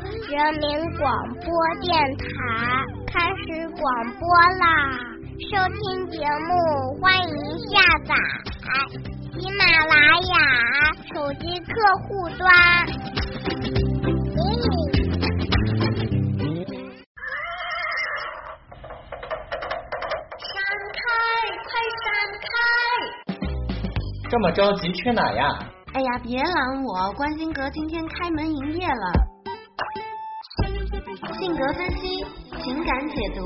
人民广播电台开始广播啦！收听节目，欢迎下载喜马拉雅手机客户端。闪开，快闪开！这么着急去哪呀？哎呀，别拦我！关心阁今天开门营业了。性格分析，情感解读，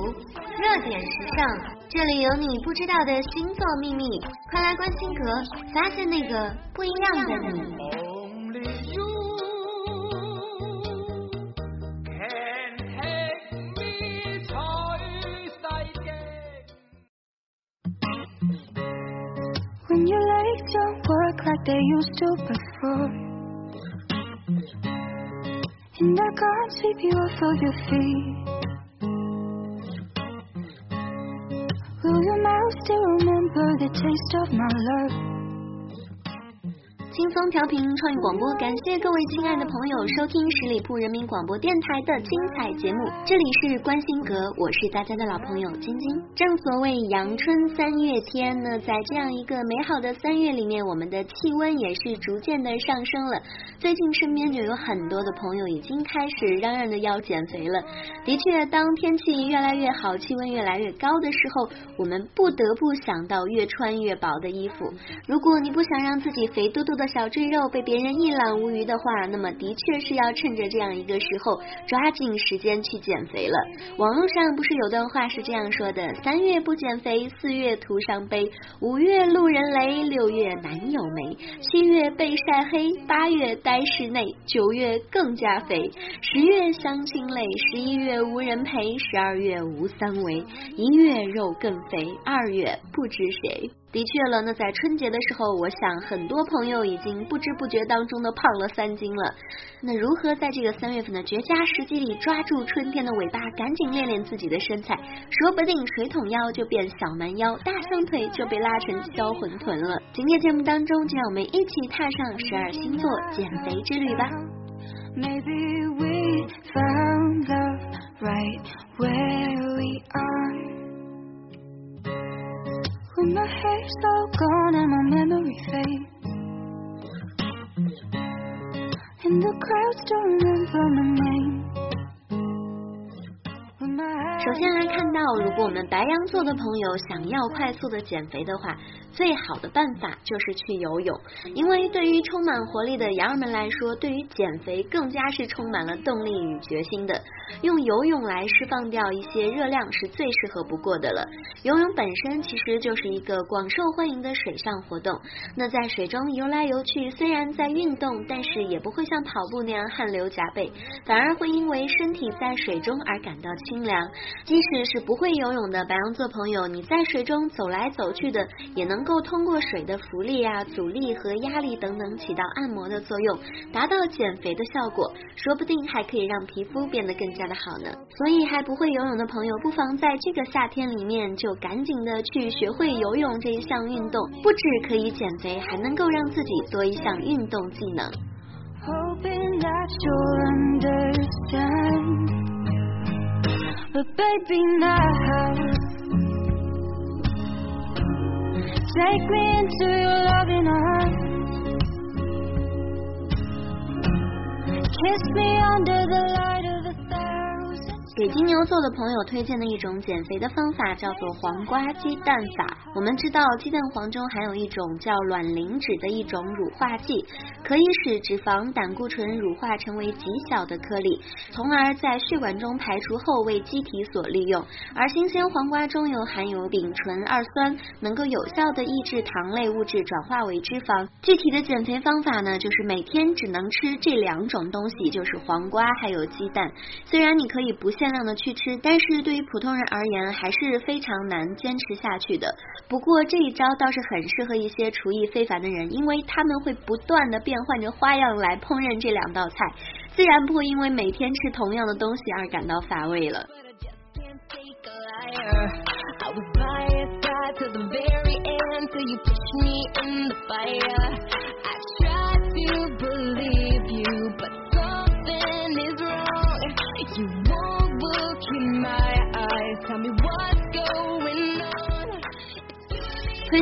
热点时尚，这里有你不知道的星座秘密，快来关心阁，发现那个不一样的你。When your legs don't work like they used to before. And I can't sweep you off of your feet. Will your mouth still remember the taste of my love? 轻松调频创意广播，感谢各位亲爱的朋友收听十里铺人民广播电台的精彩节目。这里是关心阁，我是大家的老朋友晶晶。正所谓阳春三月天呢，在这样一个美好的三月里面，我们的气温也是逐渐的上升了。最近身边就有很多的朋友已经开始嚷嚷着要减肥了。的确，当天气越来越好，气温越来越高的时候，我们不得不想到越穿越薄的衣服。如果你不想让自己肥嘟嘟的小赘肉被别人一览无余的话，那么的确是要趁着这样一个时候，抓紧时间去减肥了。网络上不是有段话是这样说的：三月不减肥，四月徒伤悲；五月路人雷，六月男友没；七月被晒黑，八月呆室内，九月更加肥；十月相亲累，十一月无人陪，十二月无三围，一月肉更肥，二月不知谁。的确了，那在春节的时候，我想很多朋友已经不知不觉当中的胖了三斤了。那如何在这个三月份的绝佳时机里抓住春天的尾巴，赶紧练练自己的身材，说不定水桶腰就变小蛮腰，大象腿就被拉成销魂臀了。今天节目当中，就让我们一起踏上十二星座减肥之旅吧。Maybe we found love right where we are. 首先来看到，如果我们白羊座的朋友想要快速的减肥的话，最好的办法就是去游泳，因为对于充满活力的羊儿们来说，对于减肥更加是充满了动力与决心的。用游泳来释放掉一些热量是最适合不过的了。游泳本身其实就是一个广受欢迎的水上活动，那在水中游来游去，虽然在运动，但是也不会像跑步那样汗流浃背，反而会因为身体在水中而感到清凉。即使是不会游泳的白羊座朋友，你在水中走来走去的，也能够通过水的浮力啊、阻力和压力等等起到按摩的作用，达到减肥的效果，说不定还可以让皮肤变得更加的好呢。所以还不会游泳的朋友，不妨在这个夏天里面就赶紧的去学会游泳这一项运动，不止可以减肥，还能够让自己多一项运动技能。Take me into your loving arms. Kiss me under the light of. 给金牛座的朋友推荐的一种减肥的方法叫做黄瓜鸡蛋法。我们知道鸡蛋黄中含有一种叫卵磷脂的一种乳化剂，可以使脂肪、胆固醇乳化成为极小的颗粒，从而在血管中排除后为机体所利用。而新鲜黄瓜中又含有丙醇二酸，能够有效的抑制糖类物质转化为脂肪。具体的减肥方法呢，就是每天只能吃这两种东西，就是黄瓜还有鸡蛋。虽然你可以不限量的去吃，但是对于普通人而言还是非常难坚持下去的。不过这一招倒是很适合一些厨艺非凡的人，因为他们会不断的变换着花样来烹饪这两道菜，自然不会因为每天吃同样的东西而感到乏味了。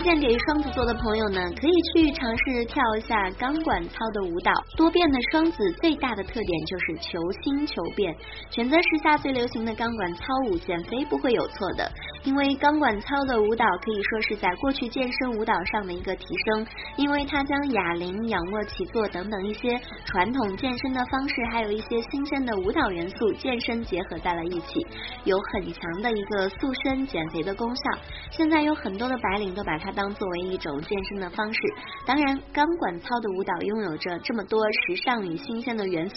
荐给双子座的朋友呢，可以去尝试跳一下钢管操的舞蹈。多变的双子最大的特点就是求新求变，选择时下最流行的钢管操舞，减肥不会有错的。因为钢管操的舞蹈可以说是在过去健身舞蹈上的一个提升，因为它将哑铃、仰卧起坐等等一些传统健身的方式，还有一些新鲜的舞蹈元素，健身结合在了一起，有很强的一个塑身减肥的功效。现在有很多的白领都把它当作为一种健身的方式。当然，钢管操的舞蹈拥有着这么多时尚与新鲜的元素，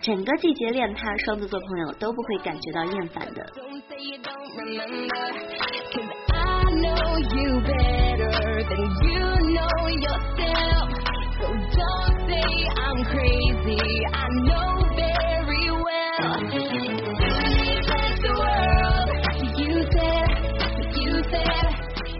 整个季节练它，双子座朋友都不会感觉到厌烦的。Don't say you don't remember. Cause I know you better than you know yourself. So don't say I'm crazy. I know very well. You said the world. You said, you said,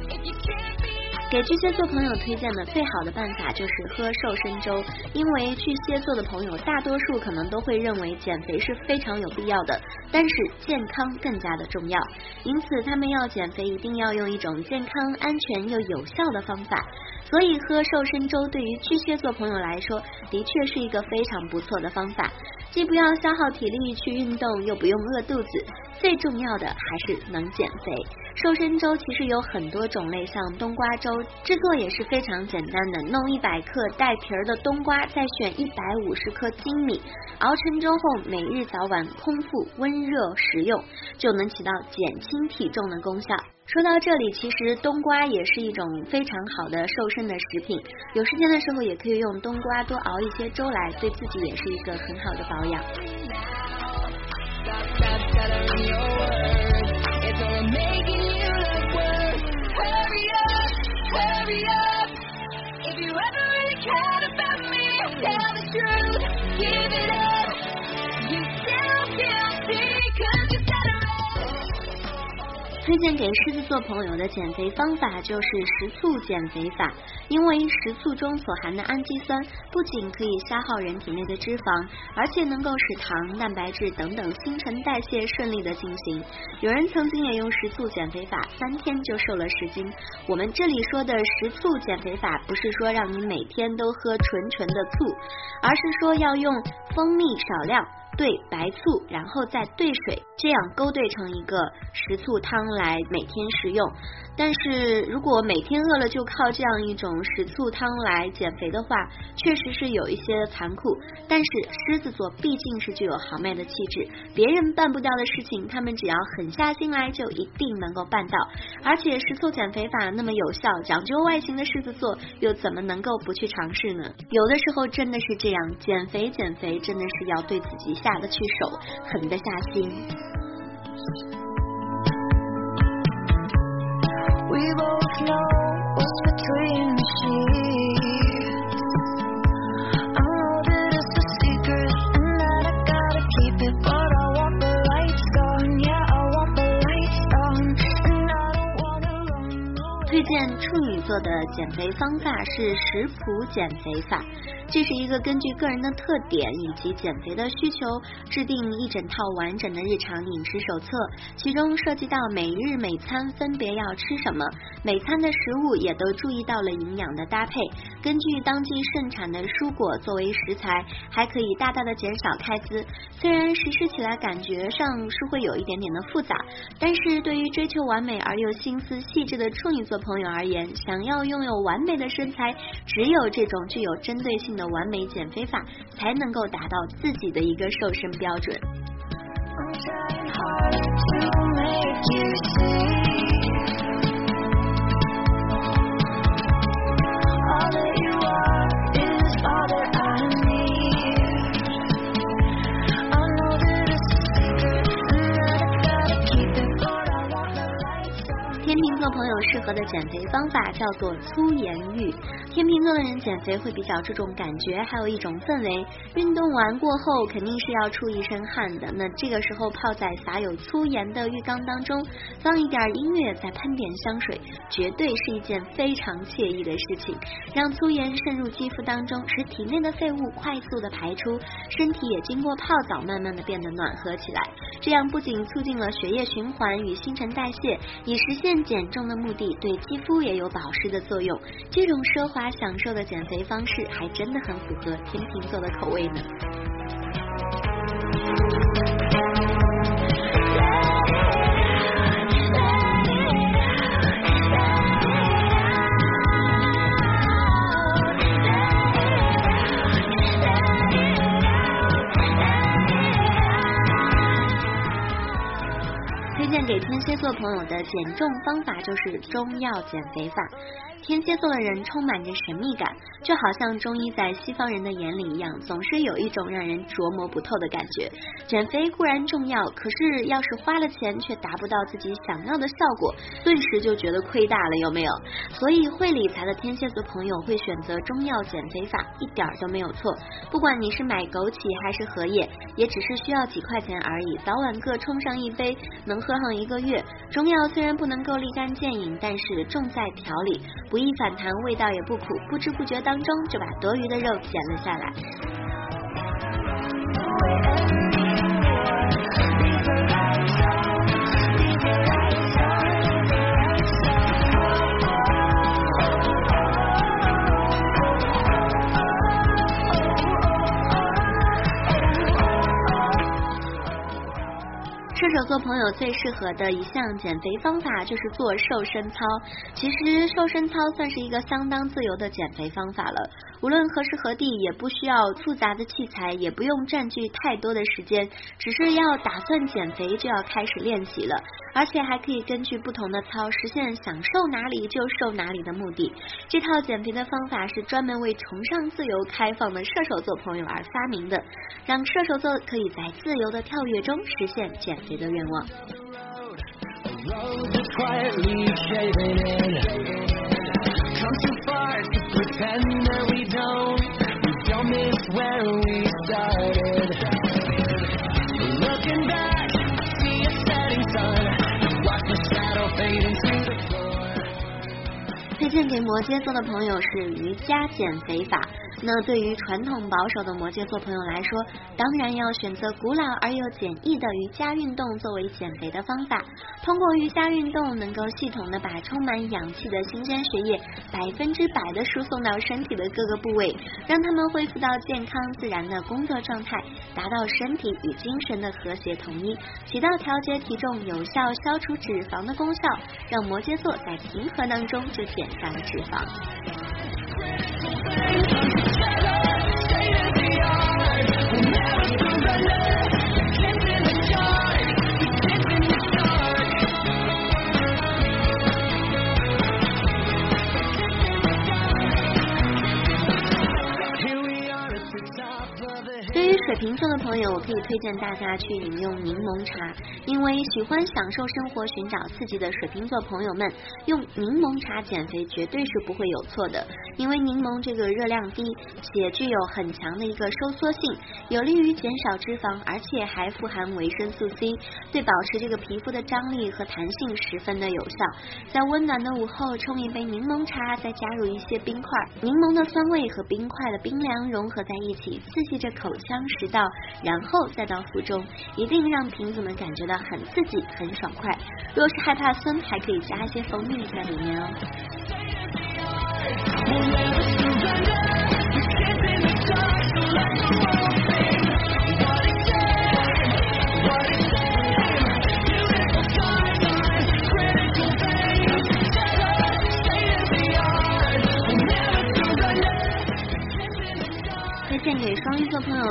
if you can't be 给巨蟹座朋友推荐的最好的办法就是喝瘦身粥，因为巨蟹座的朋友大多数可能都会认为减肥是非常有必要的， 但是健康更加的重要，因此他们要减肥一定要用一种健康、安全又有效的方法。所以喝瘦身粥对于巨蟹座朋友来说，的确是一个非常不错的方法，既不要消耗体力去运动，又不用饿肚子，最重要的还是能减肥。瘦身粥其实有很多种类，像冬瓜粥，制作也是非常简单的，弄一百克带皮儿的冬瓜，再选一百五十克精米，熬成粥后，每日早晚空腹温热食用，就能起到减轻体重的功效。说到这里其实冬瓜也是一种非常好的瘦身的食品有时间的时候也可以用冬瓜多熬一些粥来对自己也是一个很好的保养。推荐给狮子座朋友的减肥方法就是食醋减肥法，因为食醋中所含的氨基酸不仅可以消耗人体内的脂肪，而且能够使糖、蛋白质等等新陈代谢顺利的进行。有人曾经也用食醋减肥法，三天就瘦了十斤。我们这里说的食醋减肥法，不是说让你每天都喝纯纯的醋，而是说要用蜂蜜少量。兑白醋，然后再兑水，这样勾兑成一个食醋汤来每天食用。但是如果每天饿了就靠这样一种食醋汤来减肥的话，确实是有一些残酷。但是狮子座毕竟是具有豪迈的气质，别人办不到的事情，他们只要狠下心来，就一定能够办到。而且食醋减肥法那么有效，讲究外形的狮子座又怎么能够不去尝试呢？有的时候真的是这样，减肥减肥真的是要对自己下得去手，狠得下心。We both know what's between the sheets. I know that it's a secret and that I gotta keep it, but I want the lights gone. Yeah, I want the lights on, and I don't wanna run away. 推荐处女座的减肥方法是食谱减肥法，这是一个根据个人的特点以及减肥的需求制定一整套完整的日常饮食手册，其中涉及到每日每餐分别要吃什么，每餐的食物也都注意到了营养的搭配，根据当季盛产的蔬果作为食材，还可以大大的减少开支。虽然实施起来感觉上是会有一点点的复杂，但是对于追求完美而又心思细致的处女座朋友而言，想要拥有完美的身材，只有这种具有针对性的完美减肥法才能够达到自己的一个瘦身标准。天秤座朋友适合的减肥方法叫做粗盐浴天秤座的人减肥会比较注重感觉，还有一种氛围。运动完过后肯定是要出一身汗的，那这个时候泡在撒有粗盐的浴缸当中，放一点音乐，再喷点香水，绝对是一件非常惬意的事情。让粗盐渗入肌肤当中，使体内的废物快速的排出，身体也经过泡澡慢慢的变得暖和起来。这样不仅促进了血液循环与新陈代谢，以实现减重的目的，对肌肤也有保湿的作用。这种奢华享受的减肥方式，还真的很符合天秤座的口味呢。推荐给天蝎座朋友的减重方法就是中药减肥法。天蝎座的人充满着神秘感，就好像中医在西方人的眼里一样，总是有一种让人琢磨不透的感觉。减肥固然重要，可是要是花了钱却达不到自己想要的效果，顿时就觉得亏大了，有没有？所以会理财的天蝎座朋友会选择中药减肥法，一点都没有错。不管你是买枸杞还是荷叶，也只是需要几块钱而已，早晚各冲上一杯，能喝上一个月。中药虽然不能够立竿见影，但是重在调理。不易反弹，味道也不苦，不知不觉当当中就把多余的肉减了下来。做朋友最适合的一项减肥方法就是做瘦身操。其实瘦身操算是一个相当自由的减肥方法了，无论何时何地，也不需要复杂的器材，也不用占据太多的时间，只是要打算减肥就要开始练习了，而且还可以根据不同的操实现想瘦哪里就瘦哪里的目的。这套减肥的方法是专门为崇尚自由开放的射手座朋友而发明的让射手座可以在自由的跳跃中实现减肥的愿望。荐给摩羯座的朋友是瑜伽减肥法。那对于传统保守的摩羯座朋友来说，当然要选择古老而又简易的瑜伽运动作为减肥的方法。通过瑜伽运动，能够系统的把充满氧气的新鲜血液百分之百的输送到身体的各个部位，让他们恢复到健康自然的工作状态，达到身体与精神的和谐统一，起到调节体重、有效消除脂肪的功效，让摩羯座在平和当中就减下了脂肪。我可以推荐大家去饮用柠檬茶，因为喜欢享受生活、寻找刺激的水瓶座朋友们，用柠檬茶减肥绝对是不会有错的。因为柠檬这个热量低，且具有很强的一个收缩性，有利于减少脂肪，而且还富含维生素 C，对保持这个皮肤的张力和弹性十分的有效。在温暖的午后冲一杯柠檬茶，再加入一些冰块，柠檬的酸味和冰块的冰凉融合在一起，刺激着口腔食道，然后再到腹中，一定让瓶子们感觉到很刺激、很爽快。若是害怕酸，还可以加一些蜂蜜在里面哦。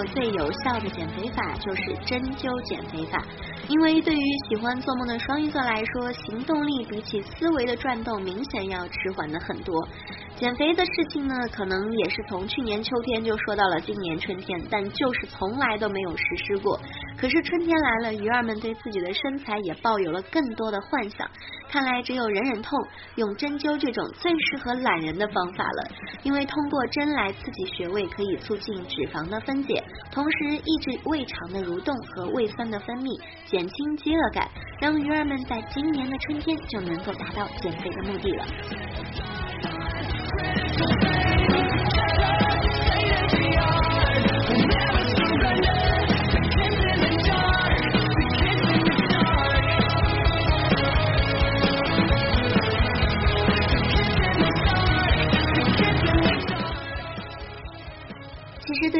最有效的减肥法就是针灸减肥法，因为对于喜欢做梦的双鱼座来说，行动力比起思维的转动明显要迟缓的很多。减肥的事情呢，可能也是从去年秋天就说到了今年春天，但就是从来都没有实施过。可是春天来了，鱼儿们对自己的身材也抱有了更多的幻想。看来只有忍忍痛，用针灸这种最适合懒人的方法了。因为通过针来刺激穴位，可以促进脂肪的分解，同时抑制胃肠的蠕动和胃酸的分泌，减轻饥饿感，让鱼儿们在今年的春天就能够达到减肥的目的了。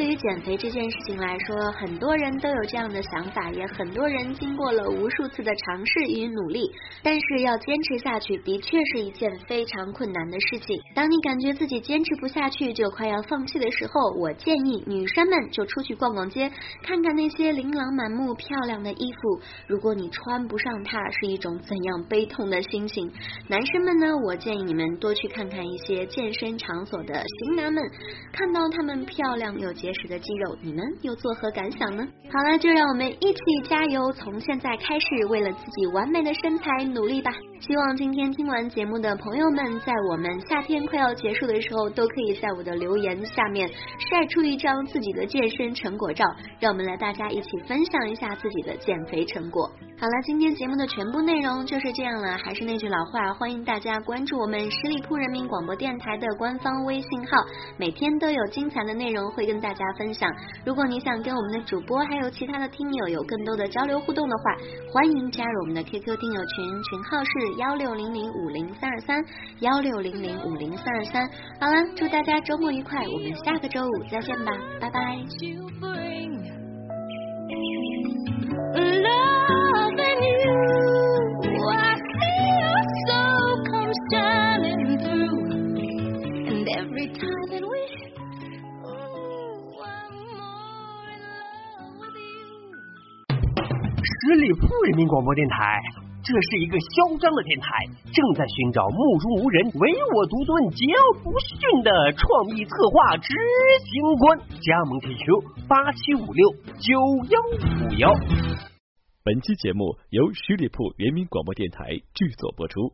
于减肥这件事情来说，很多人都有这样的想法，也很多人经过了无数次的尝试与努力，但是要坚持下去，的确是一件非常困难的事情。当你感觉自己坚持不下去，就快要放弃的时候，我建议女生们就出去逛逛街，看看那些琳琅满目、漂亮的衣服。如果你穿不上它，是一种怎样悲痛的心情？男生们呢，我建议你们多去看看一些健身场所的型男们，看到他们漂亮又结吃的肌肉，你们又作何感想呢？好了，就让我们一起加油，从现在开始为了自己完美的身材努力吧！希望今天听完节目的朋友们，在我们夏天快要结束的时候，都可以在我的留言下面晒出一张自己的健身成果照，让我们来大家一起分享一下自己的减肥成果。好了，今天节目的全部内容就是这样了。还是那句老话，欢迎大家关注我们十里铺人民广播电台的官方微信号，每天都有精彩的内容会跟大家分享。如果你想跟我们的主播还有其他的听友有更多的交流互动的话，欢迎加入我们的 QQ 听友群，群号是幺六零零五零三二三幺六零零五零三二三。好了，祝大家周末愉快，我们下个周五再见吧，拜拜。十里铺人民广播电台，这是一个嚣张的电台，正在寻找目中无人、唯我独尊、桀骜不驯的创意策划执行官。加盟 QQ 八七五六九幺五幺。本期节目由十里铺人民广播电台制作播出。